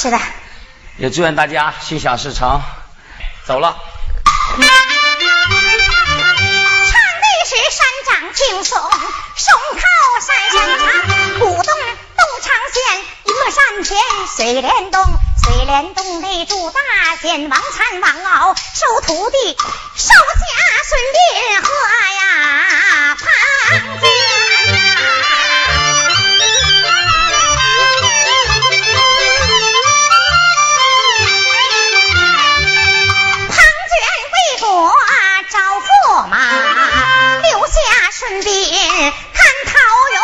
是的。也祝愿大家心想事成。走了。唱的是山长青松，松靠山上长，古洞东长县一个山前水帘洞，水帘洞内住大仙王禅王敖，收徒弟，收家孙膑和呀顺便看桃园，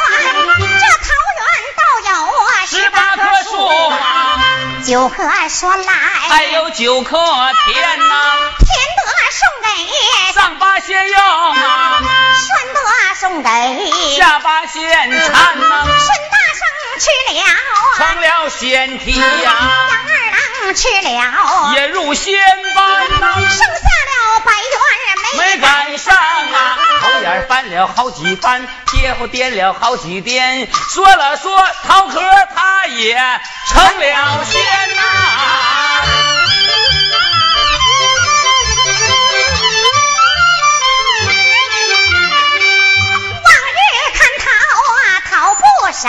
这桃园倒有啊十八棵树啊，九棵酸来，还有九棵甜呐，甜得送给上八仙用啊，酸得送给下八仙馋呐，孙大圣吃了成了仙体呀，杨二郎吃了。也入仙班呐，剩下没赶上啊。头眼翻了好几翻，贴后颠了好几颠，说了说桃壳他也成了仙呐。往日看桃啊，桃不少；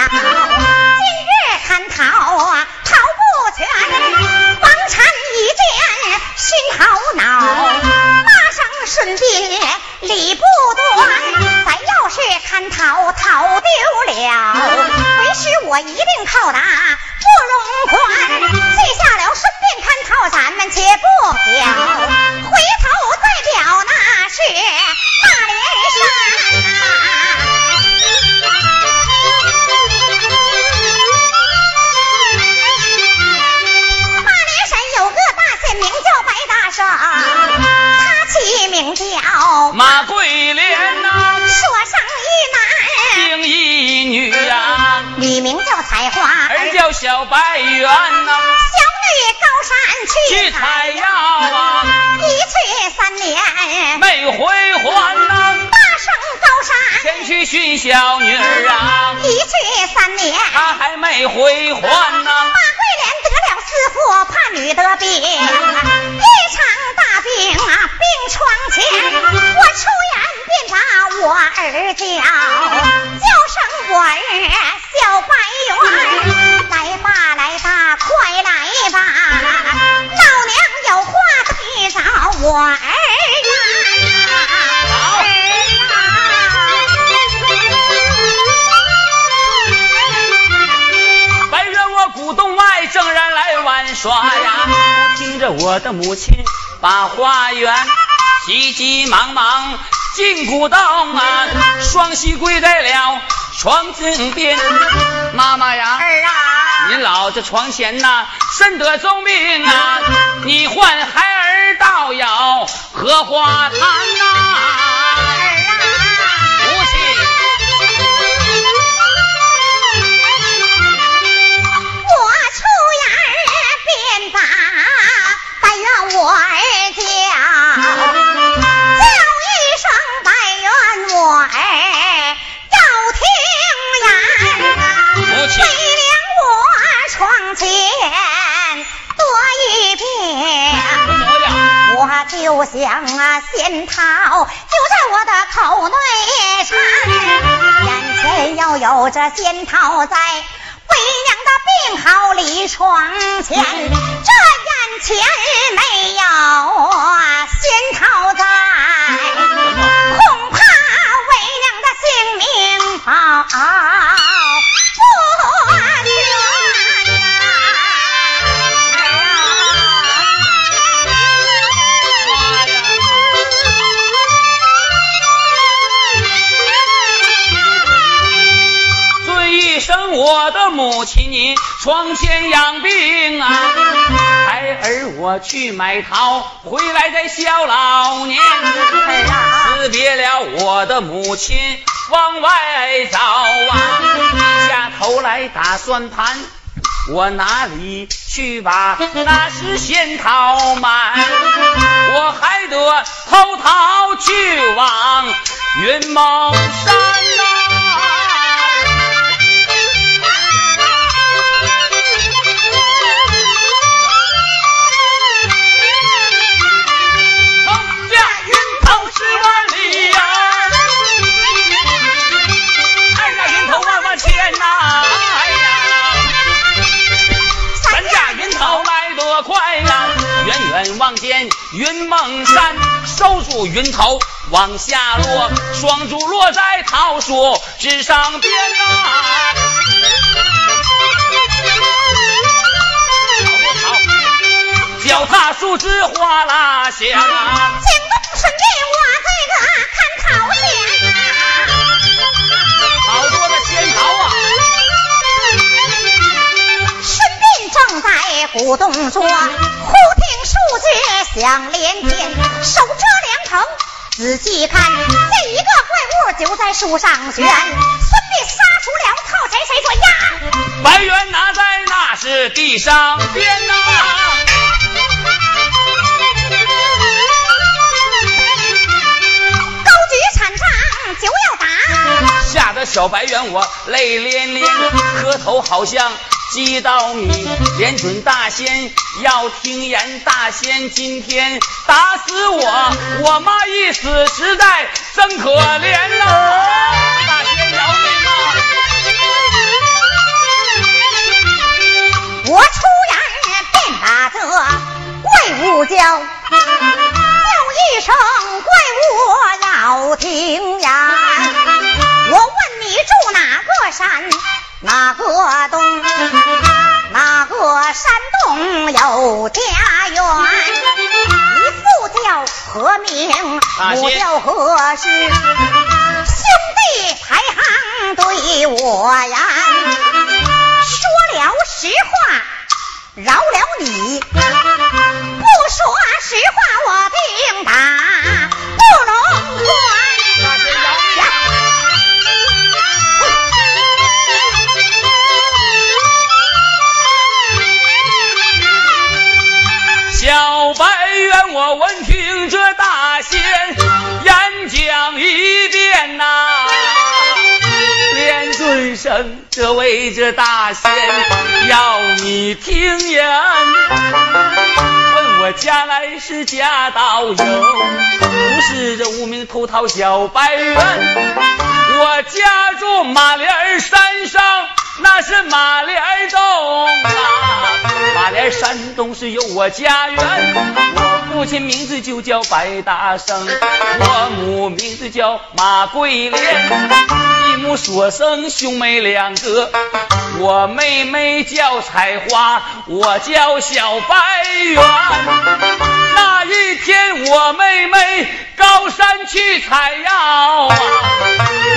逃逃丢了，为师我一定叩打不容宽。记下了，顺便看套，咱们且不表，回头再表那是叫小白猿呐，小女高山去采药啊，一去三年没回还呐，大圣高山前去寻小女儿啊，一去三年他还没回还呐，马自负，怕女得病，一场大病啊。病床前，我出言便把我儿叫，叫声我儿小白猿，来吧来吧快来吧，老娘有话对着我儿来玩耍呀，听着我的母亲。把花园急急忙忙进古洞啊，双膝跪在了床前边。妈妈呀，儿啊，您老这床前呐，身得重病啊，你唤孩儿到要荷花堂啊。我儿叫，叫一声白猿，我儿要听言。为了我床前多一遍，我就想啊，仙桃就在我的口内缠，眼前要有这仙桃在。为娘的病好离床前，眼前没有仙桃在，恐怕为娘的性命保。我的母亲，你床前养病啊，儿我去买桃，回来再孝老年。辞别了我的母亲，往外走啊，下头来打算盘，我哪里去把那是仙桃买？我还得偷桃去往云梦山梦山，收住云头往下落，双珠落在桃树枝上边啊。脚踏树枝哗啦响，惊动顺便我这个看桃眼好多的仙桃啊！顺便正在鼓动着，忽听树枝响连天，手遮凉棚仔细看，这一个怪物就在树上悬。孙膑杀出了，靠前谁说呀？白猿拿在？那是地上边呐。就要打，吓得小白猿我泪涟涟，磕头好像几道米，连准大仙要听言，大仙今天打死我，我妈一死实在真可怜呐！大仙饶命啊！我出言便把这怪物叫，叫一声怪物要听言。我问你住哪个山，哪个洞，哪个山洞有家园？你父叫何名？母叫何氏？兄弟排行对我言，说了实话饶了你，不说实话我定打不容宽。这位这大仙要你听言，问我家来是家道有，不是这无名头套小白猿，我家住马连山上。那是马连洞啊，马连山东是有我家园。父亲名字就叫白大生，我母名字叫马桂莲，一母所生兄妹两个。我妹妹叫彩花，我叫小白圆。那一天我妹妹高山去采药啊，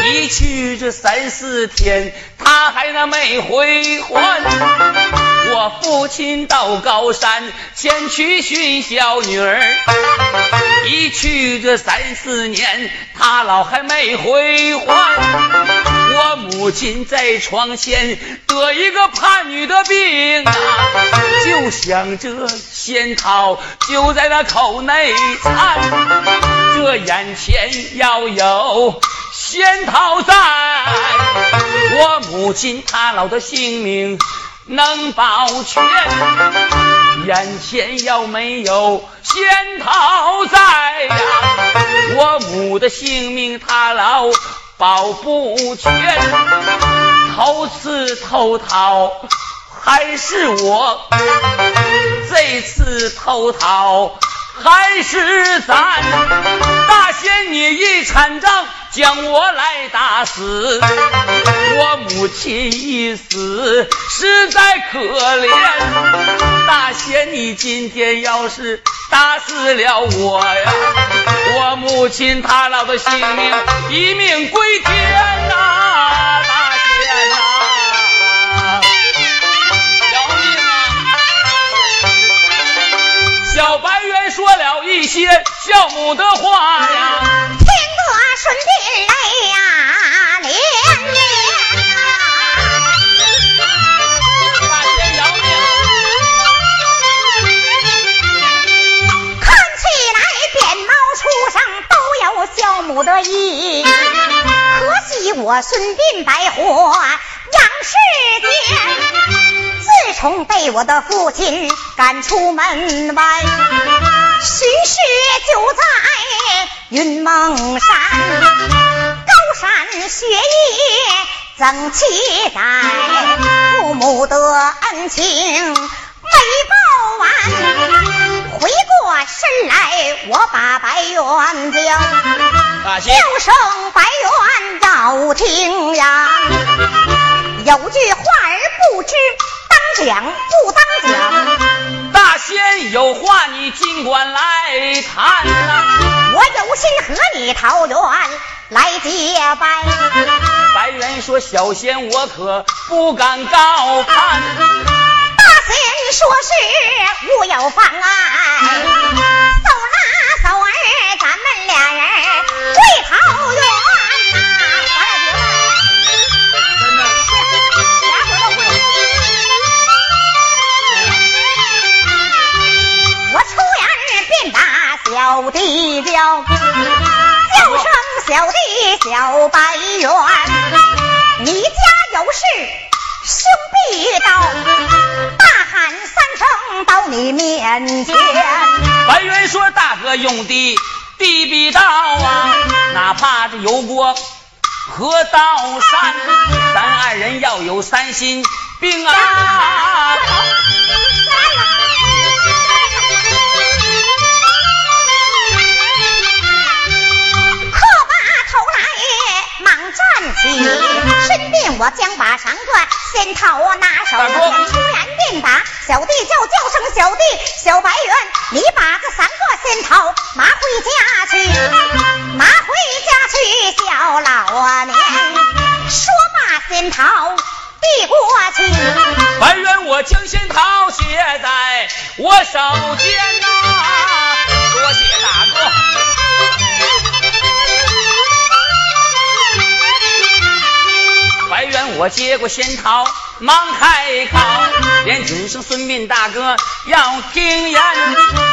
一去这三四天，她还那。没回还，我父亲到高山前去寻小女儿，一去这三四年，他老还没回还。我母亲在床前得一个叛女的病啊，就想着仙桃就在那口内藏，这眼前要有。仙桃在，我母亲她老的性命能保全。眼前要没有仙桃在呀，我母的性命她老保不全。头次偷桃还是我，这次偷桃还是咱。大仙你一禅杖。将我来打死，我母亲一死实在可怜。大仙，你今天要是打死了我呀，我母亲她老的性命一命归母的话呀。顺地泪呀连连大仙饶命！看起来扁毛书上都有孝母的意，可惜我孙膑白活杨世间，自从被我的父亲赶出门外，寻事就在。云梦山，高山雪夜怎期待，父母的恩情没报完，回过身来，我把白猿叫，叫声白猿要听呀。有句话儿不知当讲不当讲，大仙有话你尽管来谈呐。我有心和你桃园来结拜。白猿说小仙我可不敢高攀。大仙说是无有妨碍，手拉手儿，小白猿，你家有事。兄必到，大喊三声到你面前。白猿说：“大哥用的地必到啊，哪怕这油锅河刀山，咱二人要有三心病啊。”站我将把长段仙桃拿手，突然便打小弟叫叫声小弟小白猿，你把这三个仙桃拿回家去，拿回家去小老年。说罢仙桃递过去，白猿我将仙桃写在我手间呐，多谢大哥。白猿，我接过仙桃，忙开口，连准生孙膑大哥要听言，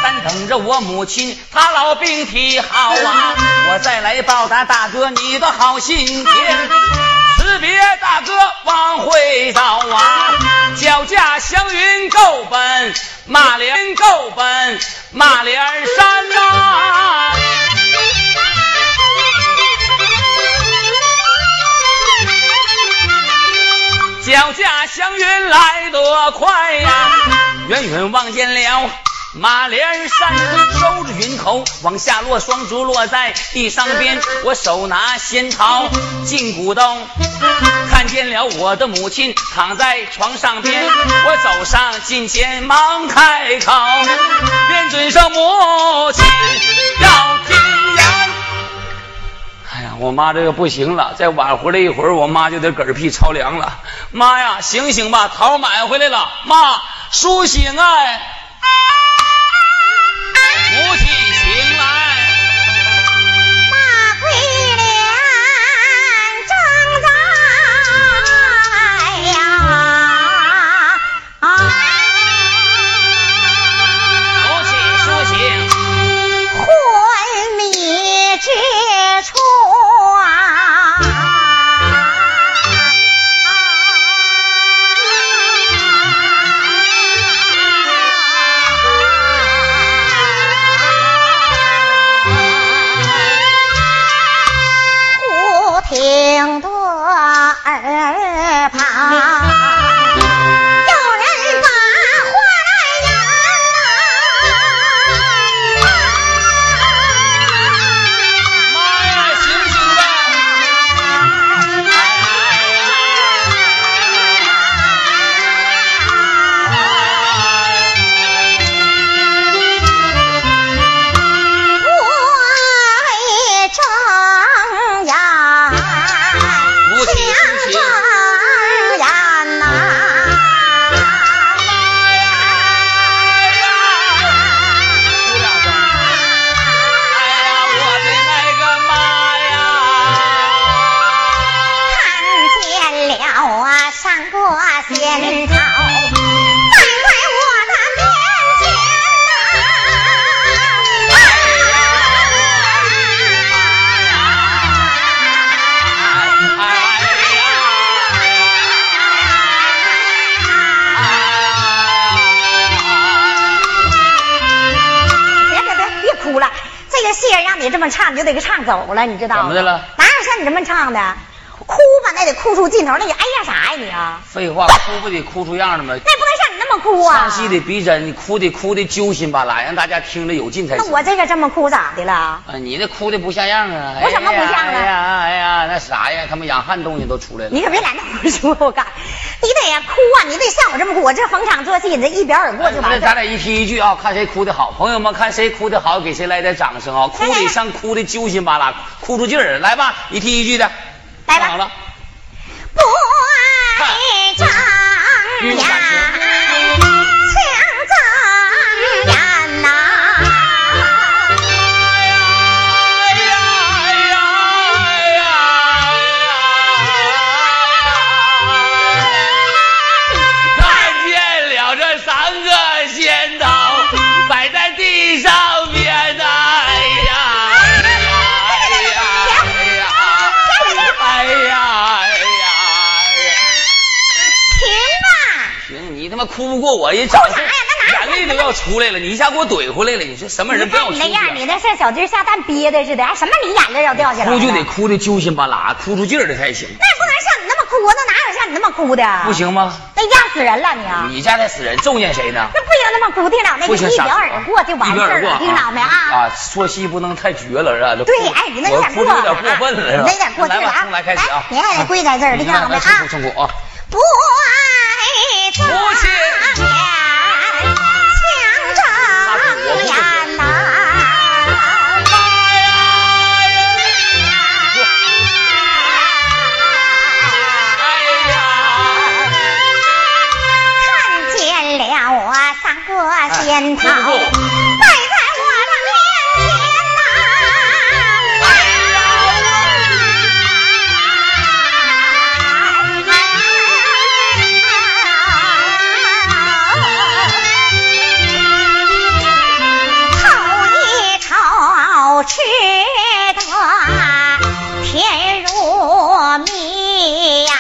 但等着我母亲她老病体好啊，我再来报答大哥你的好心田。辞别大哥往回走啊，脚驾祥云够奔马连够奔马连山呐。脚驾祥云来得快呀，远远望见了马连山，收着云头往下落，双足落在地上边。我手拿仙桃进古洞，看见了我的母亲躺在床上边。我走上近前，忙开口，便尊声母亲要。我妈这个不行了，再晚回来一会儿，我妈就得嗝屁着凉了。妈呀，醒醒吧，桃买回来了，妈，苏醒啊！母亲醒来。接出啊！忽听得耳旁。就得给唱走了，你知道吗？怎么的了？哪有像你这么唱的？哭吧，那得哭出劲头那。你哎呀啥呀你啊？废话，哭不得哭出样的吗？那不能像你么哭啊？唱戏的逼真，你哭的哭的揪心巴拉，让大家听着有劲才行。那我这个这么哭咋的了？啊，你这哭的不像样啊！我怎么不像啊？哎呀哎呀，那啥呀，他们养汉东西都出来了。你可别来那胡说，我干，你得呀哭啊！你得像我这么哭，我这逢场作戏，你这一表而过就完了。那咱俩一提一句啊，看谁哭的好，朋友们看谁哭的好，给谁来点掌声啊！哭得像哭的揪心巴拉，哭出劲儿来吧！一提一句的，来吧。好了，不爱张扬。哭不过我，人长眼泪都要出来了，你一下给我怼回来了，你说什么人？不要你那样，你那像小鸡下蛋憋的似的，什么你眼泪要掉下来？哭就得哭的揪心巴拉，哭出劲儿来才行。那也不能像你那么哭，那哪有像你那么哭的？不行吗？那压死人了你！啊你家那死人咒念谁呢？那不行，那么哭，听着那个一表而过就完事儿了，听着没啊？啊，说戏不能太绝了是吧？对，哎，你那有点过，有点过分了是吧？有点过分了啊！来，开始啊！你还得跪在这儿，听着没啊？啊！不爱母吃得甜如蜜呀。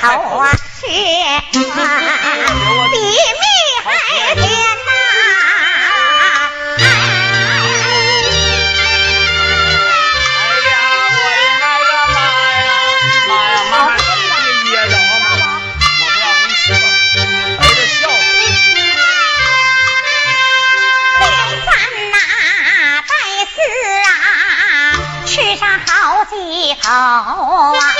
头啊，是啊。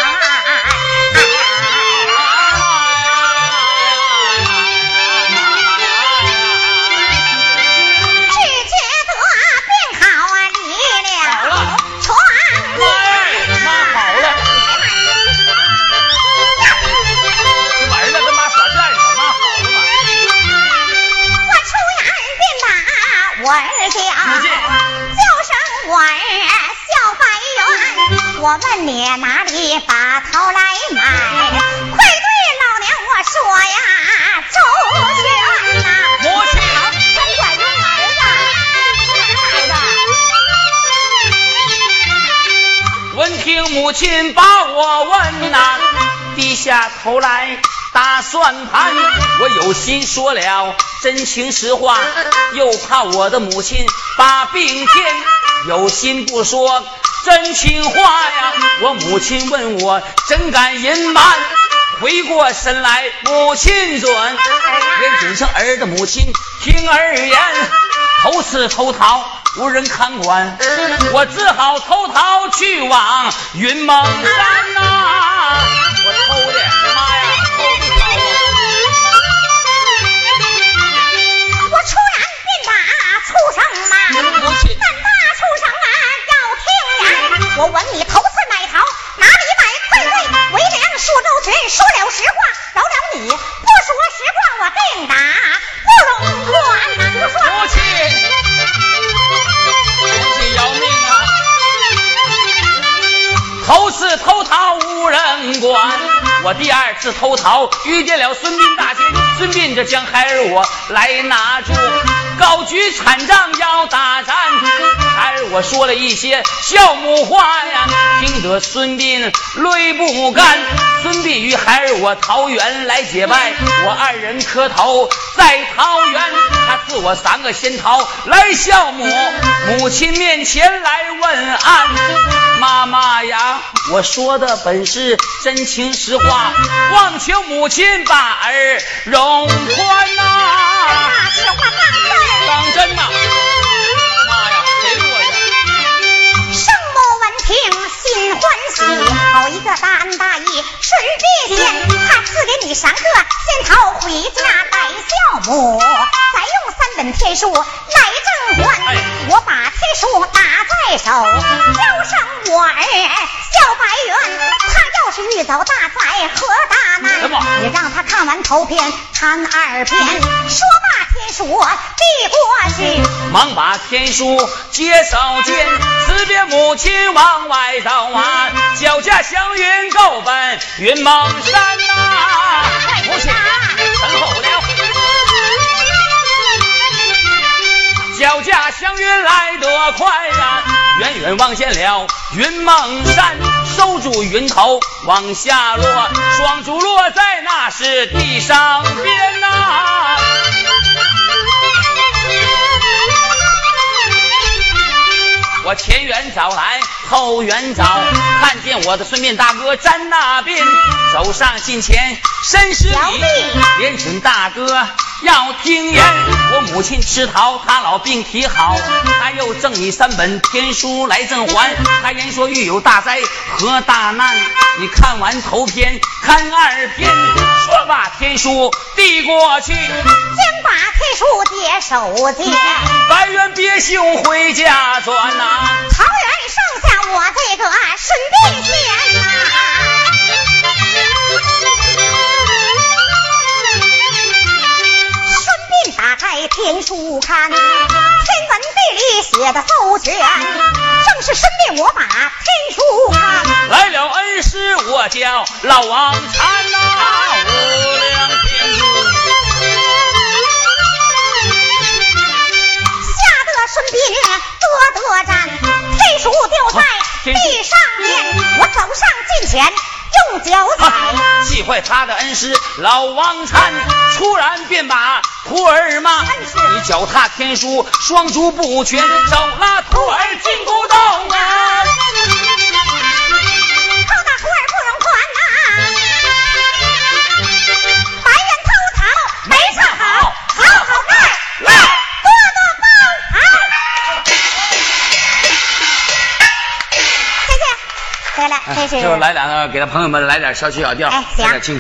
我问你哪里把头来买？快对老娘我说呀，周全呐！母亲，甭管用儿子。闻听母亲把我问呐，低下头来打算盘。我有心说了？真情实话，又怕我的母亲把病添，有心不说。真心话呀！我母亲问我，怎敢隐瞒？回过神来，母亲准，连准生儿的母亲听儿言，偷吃偷逃无人看管，我只好偷逃去往云梦山呐！我偷的，妈呀，偷的逃啊！我出然便打畜生骂。我问你，头次买桃哪里买？快对，为娘说周全，说了实话。饶了你，不说实话，我定打不容管呐！不说。母亲，母亲要命啊！头次偷桃无人管，我第二次偷桃遇见了孙膑大仙，孙膑这将孩儿我来拿住。高举禅杖要打战，孩儿我说了一些孝母话呀，听得孙膑泪不干。孙膑与孩儿我桃园来结拜，我二人磕头在桃园。他赐我三个仙桃来孝母，母亲面前来问安。妈妈呀，我说的本是真情实话，望求母亲把儿容宽呐。这话当真？当真呐！妈欢喜，好一个大恩大义，顺便仙，他赐给你三个仙桃回家拜孝母，再用三本天书来正还。我把天书拿在手，交上我儿小白猿，他要是遇到大灾和大难，你让他看完头篇看二篇，说罢。天书递过去，忙把天书接手间，辞别母亲往外走啊，脚驾祥云够奔云梦山呐，父亲身后了，脚驾祥云来得快呀，远远望见了云梦山，收住云头往下落，双珠落在那是地上边呐。我前缘早来后缘早，看见我的孙膑大哥站那边，走上近前深施礼，连请大哥要听言。我母亲吃桃，他老病体好，他又赠你三本天书来赠还。他言说遇有大灾和大难，你看完头篇看二篇，说把天书递过去，将把天书接手间，白猿别兄回家转呐。桃园剩下我这个顺便仙呐，顺便打开天书看，天文地理写的奏全，正是身边我把天书看。来了恩师，我叫老王禅呐，无量天气坏他的恩师老王禅，突然便把徒儿骂：你脚踏天书，双足不全，走那徒儿进不动啊！来来，这是来两个，给他朋友们来点小曲小调，哎，行。